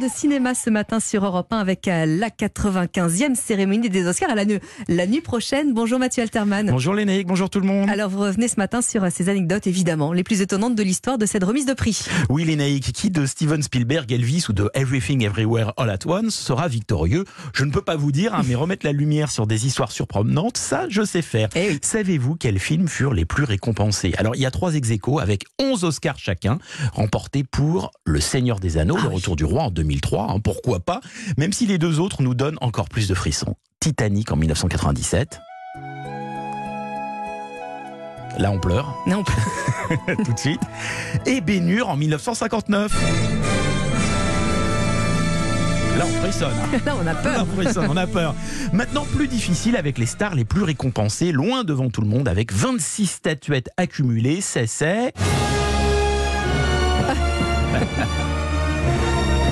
de cinéma ce matin sur Europe 1 avec euh, la 95e cérémonie des Oscars à la, nuit, la nuit prochaine. Bonjour Mathieu Alterman. Bonjour Lénaïque, bonjour tout le monde. Alors vous revenez ce matin sur euh, ces anecdotes évidemment les plus étonnantes de l'histoire de cette remise de prix. Oui Lénaïque, qui de Steven Spielberg, Elvis ou de Everything Everywhere All at Once sera victorieux? Je ne peux pas vous dire, hein, mais remettre la lumière sur des histoires surprenantes, ça je sais faire. Eh oui. Savez-vous quels films furent les plus récompensés? Alors il y a trois ex avec 11 Oscars chacun, remportés pour Le Seigneur des Anneaux, Ah Le oui. Retour du Roi en 2003, hein, pourquoi pas, même si les deux autres nous donnent encore plus de frissons. Titanic en 1997. Là on pleure. Tout de suite. Et Bénur en 1959. Là, on frissonne. hein. là on a Là, peur. on frissonne, on a peur. Maintenant, plus difficile avec les stars les plus récompensées, loin devant tout le monde, avec 26 statuettes accumulées. C'est, c'est.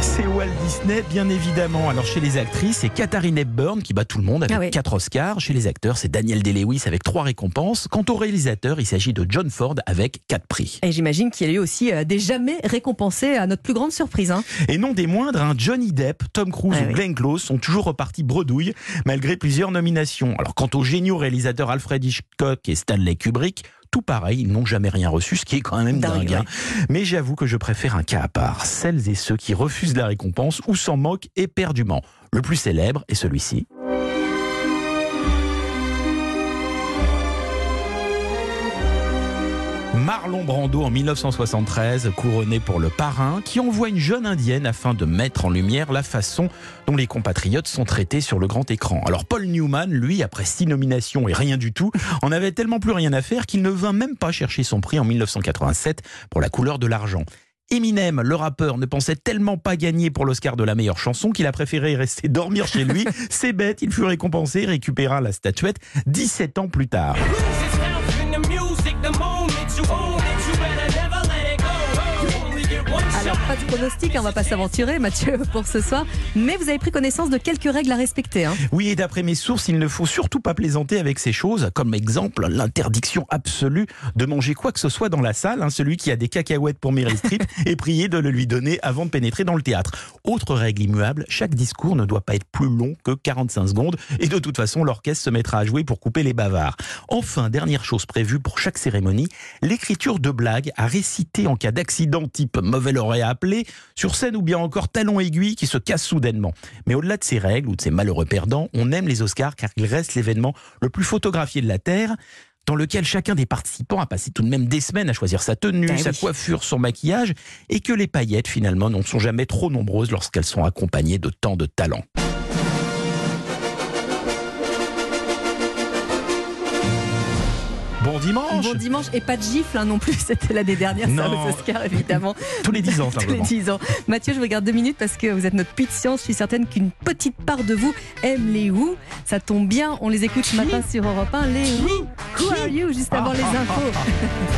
C'est Walt Disney, bien évidemment. Alors, chez les actrices, c'est Katharine Hepburn qui bat tout le monde avec Ah oui. 4 Oscars. Chez les acteurs, c'est Daniel Day-Lewis avec 3 récompenses. Quant au réalisateur, il s'agit de John Ford avec 4 prix. Et j'imagine qu'il y a eu aussi euh, des jamais récompensés à notre plus grande surprise. hein. Et non des moindres, hein, Johnny Depp, Tom Cruise Ah ou oui. Glenn Close sont toujours repartis bredouille malgré plusieurs nominations. Alors quant aux géniaux réalisateurs Alfred Hitchcock et Stanley Kubrick, tout pareil, ils n'ont jamais rien reçu, ce qui est quand même Dingue, dingue. hein. Mais j'avoue que je préfère un cas à part, celles et ceux qui refusent la récompense ou s'en moquent éperdument. Le plus célèbre est celui-ci. Marlon Brando en 1973, couronné pour le parrain, qui envoie une jeune indienne afin de mettre en lumière la façon dont les compatriotes sont traités sur le grand écran. Alors Paul Newman, lui, après six nominations et rien du tout, en avait tellement plus rien à faire qu'il ne vint même pas chercher son prix en 1987 pour la couleur de l'argent. Eminem, le rappeur, ne pensait tellement pas gagner pour l'Oscar de la meilleure chanson qu'il a préféré rester dormir chez lui. C'est bête, il fut récompensé et récupéra la statuette 17 ans plus tard. Oh. Pas de pronostic, hein, on va pas s'aventurer Mathieu pour ce soir. Mais vous avez pris connaissance de quelques règles à respecter. hein. Oui, et d'après mes sources, il ne faut surtout pas plaisanter avec ces choses, comme exemple l'interdiction absolue de manger quoi que ce soit dans la salle. hein. celui qui a des cacahuètes pour Meryl Streep est prié de le lui donner avant de pénétrer dans le théâtre. Autre règle immuable, chaque discours ne doit pas être plus long que 45 secondes, et de toute façon, l'orchestre se mettra à jouer pour couper les bavards. Enfin, dernière chose prévue pour chaque cérémonie, l'écriture de blagues à réciter en cas d'accident type mauvais lauréat appelé, sur scène ou bien encore talon aiguille qui se casse soudainement. Mais au-delà de ces règles ou de ces malheureux perdants, on aime les Oscars car ils restent l'événement le plus photographié de la Terre dans lequel chacun des participants a passé tout de même des semaines à choisir sa tenue, Ah sa coiffure, son maquillage, et que les paillettes finalement ne sont jamais trop nombreuses lorsqu'elles sont accompagnées de tant de talent. Dimanche Bon dimanche et pas de gifle hein, non plus. C'était l'année dernière, ça, Non. aux Oscars évidemment. Tous les 10 ans, Tous les simplement. 10 ans. Mathieu, je vous garde deux minutes parce que vous êtes notre puits de science. Je suis certaine qu'une petite part de vous aime les Who. Ça tombe bien, on les écoute ce matin sur Europe 1. Les Who, Who are you? Juste avant les infos.